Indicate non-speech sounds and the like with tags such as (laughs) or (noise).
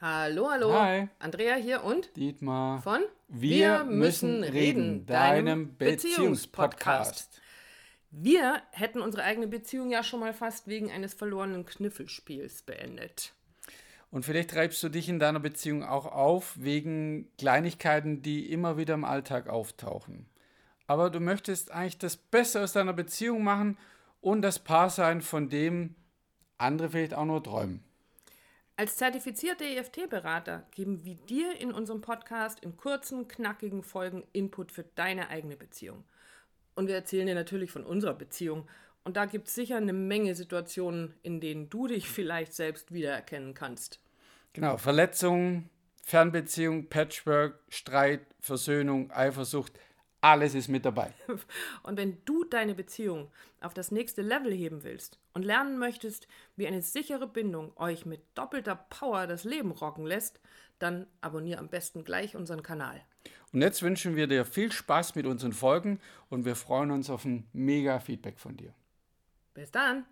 Hallo, hallo. Hi. Andrea hier und Dietmar. von Wir müssen reden, deinem Beziehungspodcast. Wir hätten unsere eigene Beziehung ja schon mal fast wegen eines verlorenen Kniffelspiels beendet. Und vielleicht treibst du dich in deiner Beziehung auch auf wegen Kleinigkeiten, die immer wieder im Alltag auftauchen. Aber du möchtest eigentlich das Beste aus deiner Beziehung machen und das Paar sein, von dem andere vielleicht auch nur träumen. Als zertifizierter EFT-Berater geben wir dir in unserem Podcast in kurzen, knackigen Folgen Input für deine eigene Beziehung. Und wir erzählen dir natürlich von unserer Beziehung. Und da gibt es sicher eine Menge Situationen, in denen du dich vielleicht selbst wiedererkennen kannst. Genau, Verletzungen, Fernbeziehung, Patchwork, Streit, Versöhnung, Eifersucht, alles ist mit dabei. (laughs) Und wenn du deine Beziehung auf das nächste Level heben willst und lernen möchtest, wie eine sichere Bindung euch mit doppelter Power das Leben rocken lässt, dann abonniere am besten gleich unseren Kanal. Und jetzt wünschen wir dir viel Spaß mit unseren Folgen und wir freuen uns auf ein mega Feedback von dir. Bis dann!